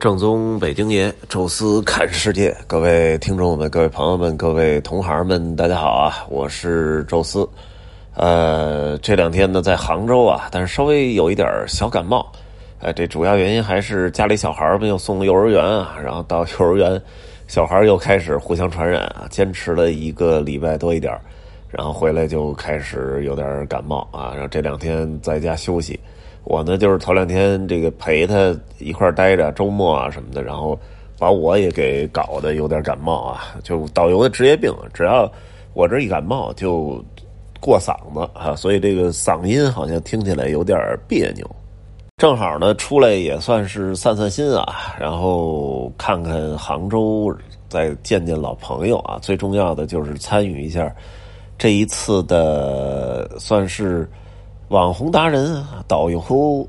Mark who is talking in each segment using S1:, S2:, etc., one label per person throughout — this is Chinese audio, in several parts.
S1: 正宗北京爷，宙斯看世界。各位听众们、各位朋友们、各位同行们，大家好啊！我是宙斯。呃，这两天呢，在杭州啊，但是稍微有一点小感冒。呃，这主要原因还是家里小孩们又送幼儿园啊，然后到幼儿园，小孩又开始互相传染啊，坚持了一个礼拜多一点，然后回来就开始有点感冒啊，然后这两天在家休息。我呢，就是头两天这个陪他一块待着，周末啊什么的，然后把我也给搞得有点感冒啊。就导游的职业病，只要我这一感冒就过嗓子啊，所以这个嗓音好像听起来有点别扭。正好呢，出来也算是散散心啊，然后看看杭州，再见见老朋友啊。最重要的就是参与一下这一次的，算是。网红达人，导游，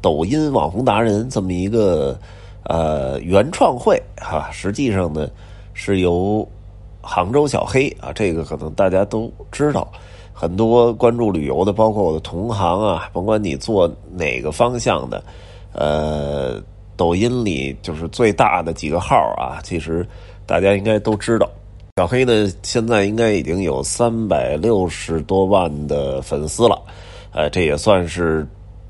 S1: 抖音网红达人这么一个呃原创会哈，实际上呢是由杭州小黑啊，这个可能大家都知道，很多关注旅游的，包括我的同行啊，甭管你做哪个方向的，呃，抖音里就是最大的几个号啊，其实大家应该都知道，小黑呢现在应该已经有三百六十多万的粉丝了。呃，这也算是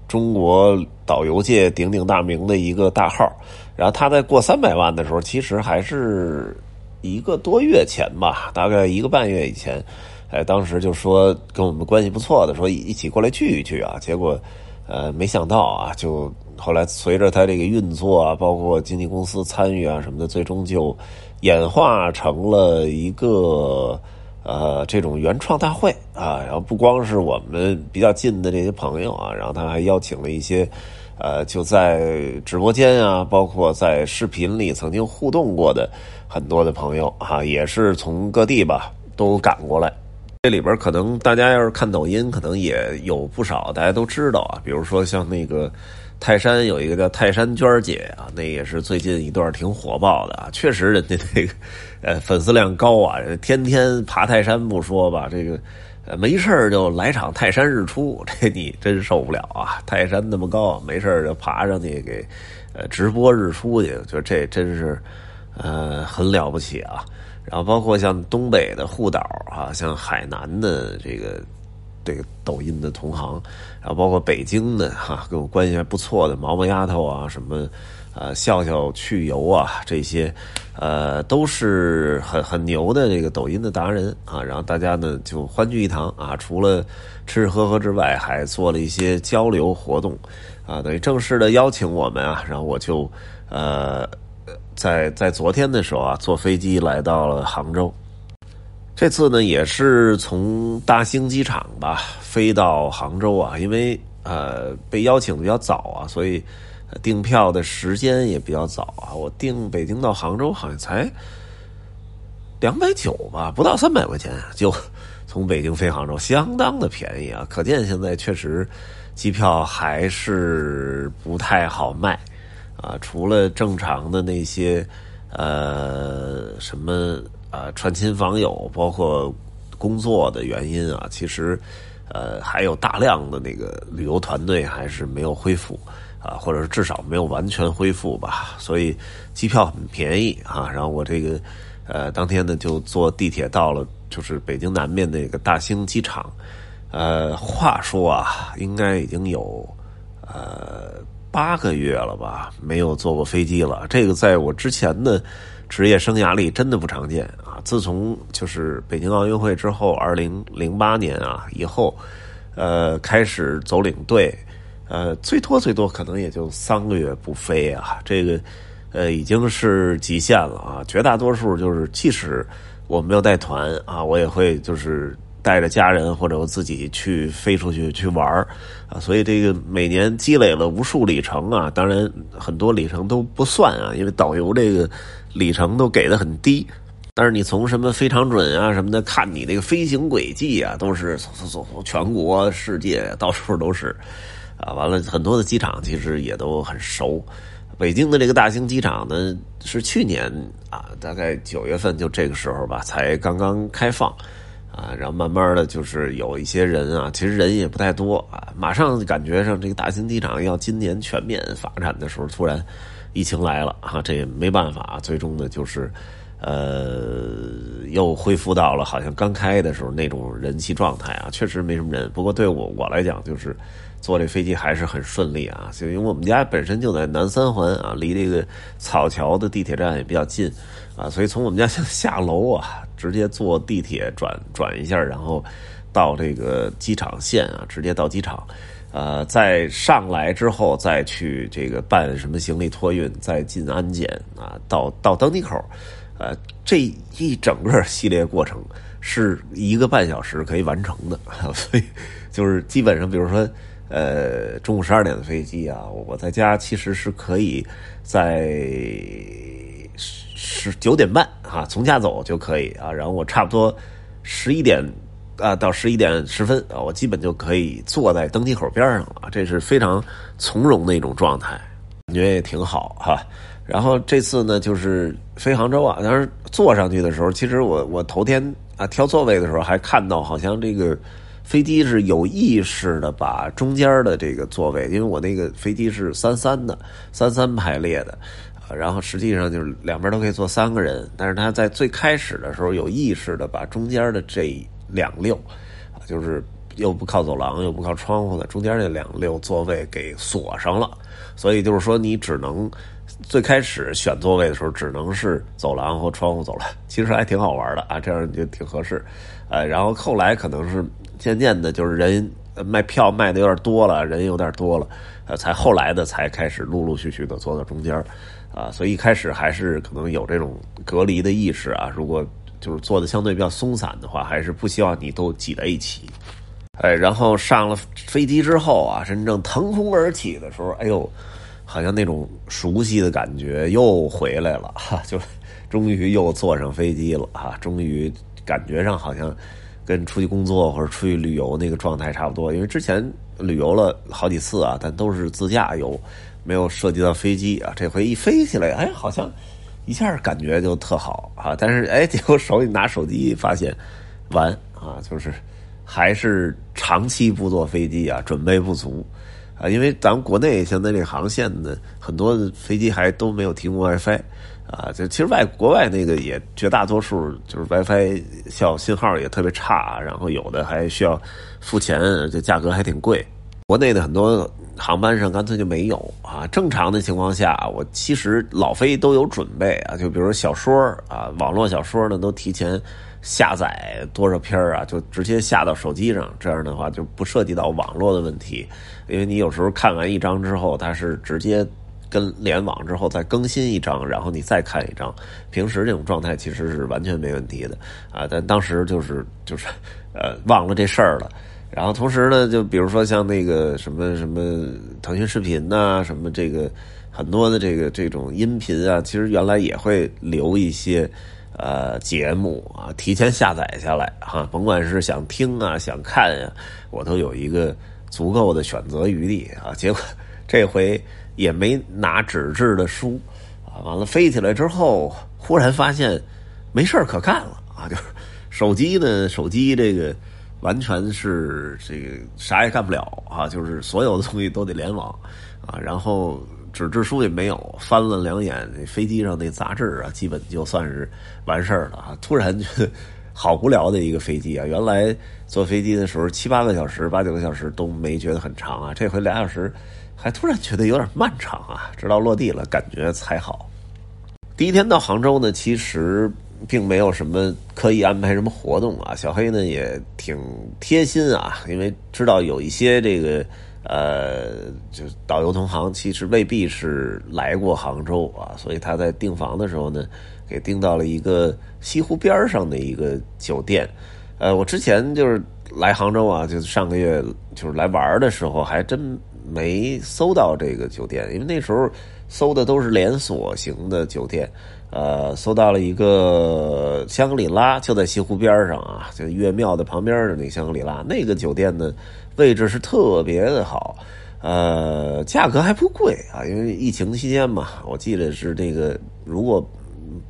S1: 中国导游界鼎鼎大名的一个大号。然后他在过三百万的时候，其实还是一个多月前吧，大概一个半月以前。哎，当时就说跟我们关系不错的，说一起过来聚一聚啊。结果，呃，没想到啊，就后来随着他这个运作啊，包括经纪公司参与啊什么的，最终就演化成了一个。呃，这种原创大会啊，然后不光是我们比较近的这些朋友啊，然后他还邀请了一些，呃，就在直播间啊，包括在视频里曾经互动过的很多的朋友啊，也是从各地吧都赶过来。这里边可能大家要是看抖音，可能也有不少大家都知道啊，比如说像那个。泰山有一个叫泰山娟姐啊，那也是最近一段挺火爆的啊。确实，人家那个呃粉丝量高啊，天天爬泰山不说吧，这个呃没事就来场泰山日出，这你真受不了啊！泰山那么高，没事就爬上去给呃直播日出去，就这真是呃很了不起啊。然后包括像东北的护岛啊，像海南的这个。这个抖音的同行，然后包括北京的哈，跟我关系还不错的毛毛丫头啊，什么呃笑笑去游啊，这些呃都是很很牛的这个抖音的达人啊。然后大家呢就欢聚一堂啊，除了吃吃喝喝之外，还做了一些交流活动啊，等于正式的邀请我们啊。然后我就呃在在昨天的时候啊，坐飞机来到了杭州。这次呢，也是从大兴机场吧飞到杭州啊，因为呃被邀请的比较早啊，所以订票的时间也比较早啊。我订北京到杭州好像才两百九吧，不到三百块钱就从北京飞杭州，相当的便宜啊。可见现在确实机票还是不太好卖啊，除了正常的那些呃什么。呃，串亲访友，包括工作的原因啊，其实，呃，还有大量的那个旅游团队还是没有恢复啊，或者是至少没有完全恢复吧。所以机票很便宜啊。然后我这个呃，当天呢就坐地铁到了，就是北京南面那个大兴机场。呃，话说啊，应该已经有呃八个月了吧，没有坐过飞机了。这个在我之前的。职业生涯里真的不常见啊！自从就是北京奥运会之后，二零零八年啊以后，呃，开始走领队，呃，最多最多可能也就三个月不飞啊，这个呃已经是极限了啊！绝大多数就是，即使我没有带团啊，我也会就是。带着家人或者我自己去飞出去去玩啊，所以这个每年积累了无数里程啊，当然很多里程都不算啊，因为导游这个里程都给的很低。但是你从什么非常准啊什么的看你那个飞行轨迹啊，都是走走走全国世界到处都是啊。完了很多的机场其实也都很熟，北京的这个大兴机场呢是去年啊大概九月份就这个时候吧才刚刚开放。啊，然后慢慢的就是有一些人啊，其实人也不太多啊。马上感觉上这个大兴机场要今年全面发展的时候，突然疫情来了啊，这也没办法，最终呢就是。呃，又恢复到了好像刚开的时候那种人气状态啊，确实没什么人。不过对我我来讲，就是坐这飞机还是很顺利啊。就因为我们家本身就在南三环啊，离这个草桥的地铁站也比较近啊，所以从我们家 下楼啊，直接坐地铁转转一下，然后到这个机场线啊，直接到机场。呃，再上来之后再去这个办什么行李托运，再进安检啊，到到登机口。呃，这一整个系列过程是一个半小时可以完成的，所以就是基本上，比如说，呃，中午十二点的飞机啊，我在家其实是可以在十九点半啊从家走就可以啊，然后我差不多十一点啊到十一点十分啊，我基本就可以坐在登机口边上了，这是非常从容的一种状态，感觉也挺好哈。然后这次呢，就是飞杭州啊。当时坐上去的时候，其实我我头天啊挑座位的时候，还看到好像这个飞机是有意识的把中间的这个座位，因为我那个飞机是三三的，三三排列的，然后实际上就是两边都可以坐三个人，但是他在最开始的时候有意识的把中间的这两溜，啊，就是又不靠走廊又不靠窗户的中间这两溜座位给锁上了，所以就是说你只能。最开始选座位的时候，只能是走廊和窗户走了，其实还挺好玩的啊，这样就挺合适。呃，然后后来可能是渐渐的，就是人卖票卖的有点多了，人有点多了，呃，才后来的才开始陆陆续续的坐到中间啊，所以一开始还是可能有这种隔离的意识啊。如果就是坐的相对比较松散的话，还是不希望你都挤在一起。哎，然后上了飞机之后啊，真正腾空而起的时候，哎呦！好像那种熟悉的感觉又回来了哈，就终于又坐上飞机了哈，终于感觉上好像跟出去工作或者出去旅游那个状态差不多。因为之前旅游了好几次啊，但都是自驾游，没有涉及到飞机啊。这回一飞起来，哎，好像一下感觉就特好啊。但是哎，结果手里拿手机发现完啊，就是还是长期不坐飞机啊，准备不足。啊，因为咱们国内现在这航线呢，很多飞机还都没有提供 WiFi，啊，就其实外国外那个也绝大多数就是 WiFi 效信号也特别差，然后有的还需要付钱，这价格还挺贵。国内的很多航班上干脆就没有啊。正常的情况下，我其实老飞都有准备啊，就比如小说啊，网络小说呢都提前。下载多少篇啊？就直接下到手机上，这样的话就不涉及到网络的问题。因为你有时候看完一张之后，它是直接跟联网之后再更新一张，然后你再看一张。平时这种状态其实是完全没问题的啊。但当时就是就是呃忘了这事儿了。然后同时呢，就比如说像那个什么什么腾讯视频呐，什么这个很多的这个这种音频啊，其实原来也会留一些。呃，节目啊，提前下载下来哈，甭管是想听啊，想看呀，我都有一个足够的选择余地啊。结果这回也没拿纸质的书啊，完了飞起来之后，忽然发现没事可干了啊，就是手机呢，手机这个完全是这个啥也干不了啊，就是所有的东西都得联网啊，然后。纸质书也没有，翻了两眼飞机上那杂志啊，基本就算是完事儿了啊！突然觉得好无聊的一个飞机啊！原来坐飞机的时候七八个小时、八九个小时都没觉得很长啊，这回俩小时还突然觉得有点漫长啊！直到落地了，感觉才好。第一天到杭州呢，其实并没有什么刻意安排什么活动啊。小黑呢也挺贴心啊，因为知道有一些这个。呃，就导游同行其实未必是来过杭州啊，所以他在订房的时候呢，给订到了一个西湖边上的一个酒店。呃，我之前就是来杭州啊，就是上个月就是来玩的时候，还真没搜到这个酒店，因为那时候搜的都是连锁型的酒店。呃，搜到了一个香格里拉，就在西湖边上啊，就岳庙的旁边的那香格里拉，那个酒店呢。位置是特别的好，呃，价格还不贵啊，因为疫情期间嘛，我记得是这个，如果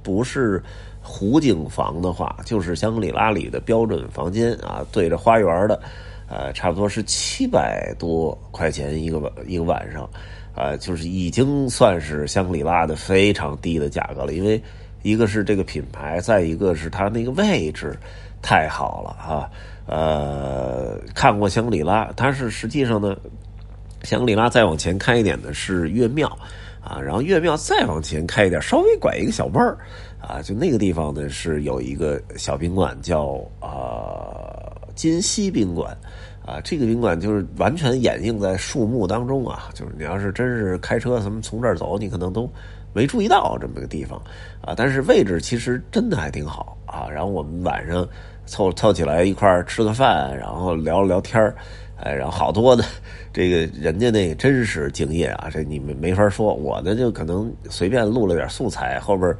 S1: 不是湖景房的话，就是香格里拉里的标准房间啊，对着花园的，呃，差不多是七百多块钱一个晚一个晚上，啊，就是已经算是香格里拉的非常低的价格了。因为一个是这个品牌，再一个是它那个位置太好了哈。呃，看过香格里拉，它是实际上呢，香格里拉再往前开一点的是岳庙啊，然后岳庙再往前开一点，稍微拐一个小弯儿啊，就那个地方呢是有一个小宾馆叫啊金溪宾馆。啊，这个宾馆就是完全掩映在树木当中啊！就是你要是真是开车什么从这儿走，你可能都没注意到这么个地方啊。但是位置其实真的还挺好啊。然后我们晚上凑凑起来一块儿吃个饭，然后聊了聊天儿，哎，然后好多的这个人家那真是敬业啊，这你们没法说。我呢就可能随便录了点素材，后边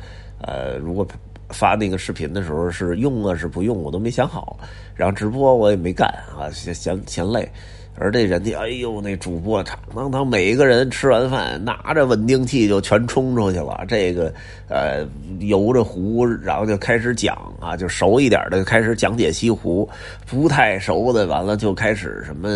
S1: 呃如果。发那个视频的时候是用啊是不用我都没想好，然后直播我也没干啊嫌嫌嫌累，而这人家哎呦那主播场当当每一个人吃完饭拿着稳定器就全冲出去了，这个呃游着湖然后就开始讲啊就熟一点的开始讲解西湖，不太熟的完了就开始什么。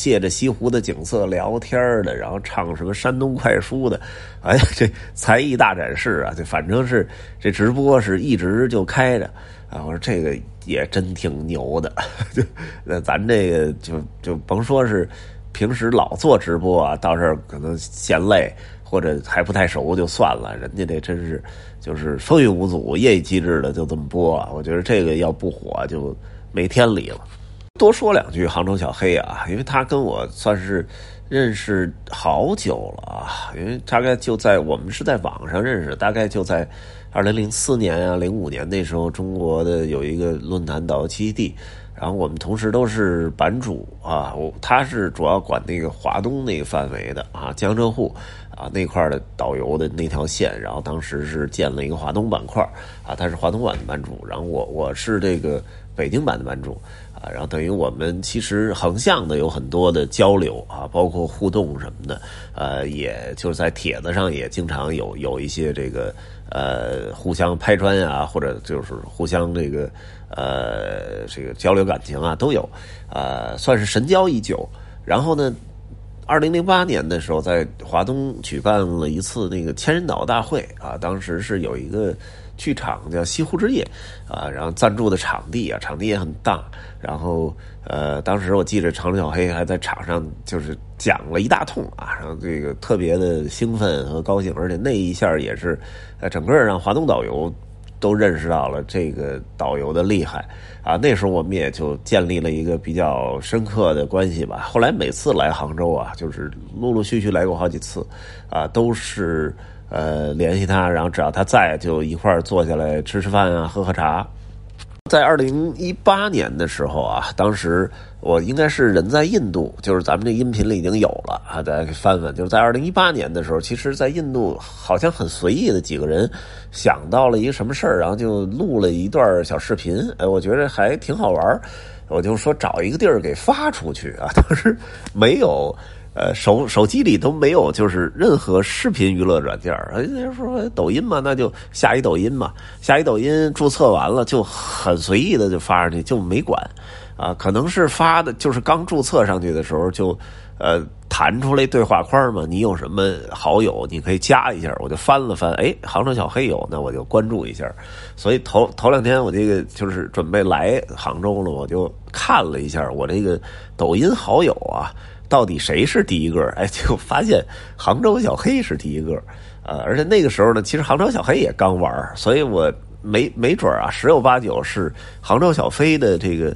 S1: 借着西湖的景色聊天的，然后唱什么山东快书的，哎呀，这才艺大展示啊！这反正是这直播是一直就开着啊。我说这个也真挺牛的，就 那咱这个就就甭说是平时老做直播啊，到这儿可能嫌累或者还不太熟就算了。人家这真是就是风雨无阻、业绩机制的就这么播。我觉得这个要不火就没天理了。多说两句，杭州小黑啊，因为他跟我算是认识好久了啊，因为大概就在我们是在网上认识，大概就在二零零四年啊、零五年那时候，中国的有一个论坛导游基地，然后我们同时都是版主啊，我他是主要管那个华东那个范围的啊，江浙沪啊那块的导游的那条线，然后当时是建了一个华东板块啊，他是华东版的版主，然后我我是这个北京版的版主。啊，然后等于我们其实横向的有很多的交流啊，包括互动什么的，呃，也就是在帖子上也经常有有一些这个呃互相拍砖啊，或者就是互相这个呃这个交流感情啊都有，呃，算是神交已久。然后呢，二零零八年的时候在华东举办了一次那个千人岛大会啊，当时是有一个。剧场叫西湖之夜，啊，然后赞助的场地啊，场地也很大。然后，呃，当时我记得长小黑还在场上就是讲了一大通啊，然后这个特别的兴奋和高兴，而且那一下也是，呃，整个让华东导游都认识到了这个导游的厉害啊。那时候我们也就建立了一个比较深刻的关系吧。后来每次来杭州啊，就是陆陆续续来过好几次，啊，都是。呃，联系他，然后只要他在，就一块儿坐下来吃吃饭啊，喝喝茶。在二零一八年的时候啊，当时我应该是人在印度，就是咱们这音频里已经有了啊，大家可以翻翻。就是在二零一八年的时候，其实，在印度好像很随意的几个人想到了一个什么事儿，然后就录了一段小视频。哎，我觉得还挺好玩我就说找一个地儿给发出去啊，当时没有。呃，手手机里都没有，就是任何视频娱乐软件儿。人家说抖音嘛，那就下一抖音嘛，下一抖音注册完了就很随意的就发上去，就没管。啊，可能是发的，就是刚注册上去的时候就，呃，弹出来对话框嘛，你有什么好友，你可以加一下。我就翻了翻，哎，杭州小黑有，那我就关注一下。所以头头两天我这个就是准备来杭州了，我就看了一下我这个抖音好友啊。到底谁是第一个？哎，就发现杭州小黑是第一个，呃，而且那个时候呢，其实杭州小黑也刚玩，所以我没没准啊，十有八九是杭州小飞的这个，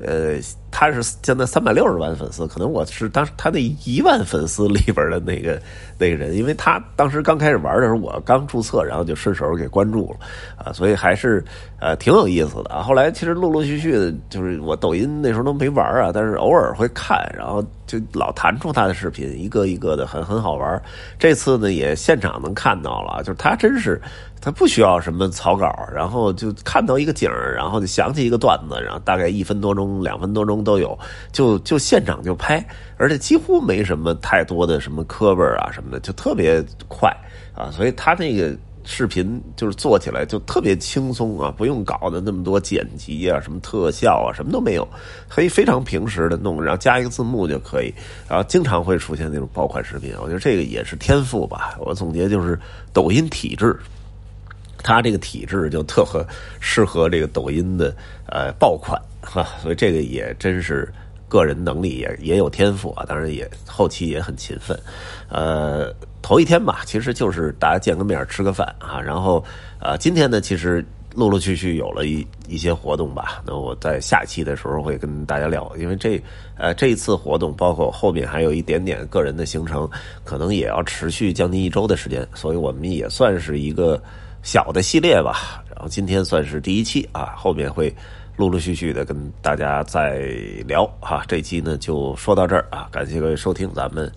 S1: 呃。他是现在三百六十万粉丝，可能我是当时他那一万粉丝里边的那个那个人，因为他当时刚开始玩的时候，我刚注册，然后就顺手给关注了，啊，所以还是呃挺有意思的。后来其实陆陆续续的，就是我抖音那时候都没玩啊，但是偶尔会看，然后就老弹出他的视频，一个一个的很很好玩。这次呢也现场能看到了，就是他真是他不需要什么草稿，然后就看到一个景然后就想起一个段子，然后大概一分多钟、两分多钟。都有，就就现场就拍，而且几乎没什么太多的什么磕巴啊什么的，就特别快啊，所以他那个视频就是做起来就特别轻松啊，不用搞的那么多剪辑啊，什么特效啊，什么都没有，可以非常平时的弄，然后加一个字幕就可以，然后经常会出现那种爆款视频。我觉得这个也是天赋吧。我总结就是抖音体质，它这个体质就特合适合这个抖音的呃爆款哈，所以这个也真是。个人能力也也有天赋啊，当然也后期也很勤奋，呃，头一天吧，其实就是大家见个面吃个饭啊，然后呃，今天呢，其实陆陆续续有了一一些活动吧，那我在下期的时候会跟大家聊，因为这呃这一次活动包括后面还有一点点个人的行程，可能也要持续将近一周的时间，所以我们也算是一个小的系列吧，然后今天算是第一期啊，后面会。陆陆续续的跟大家再聊哈，这期呢就说到这儿啊，感谢各位收听，咱们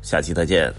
S1: 下期再见。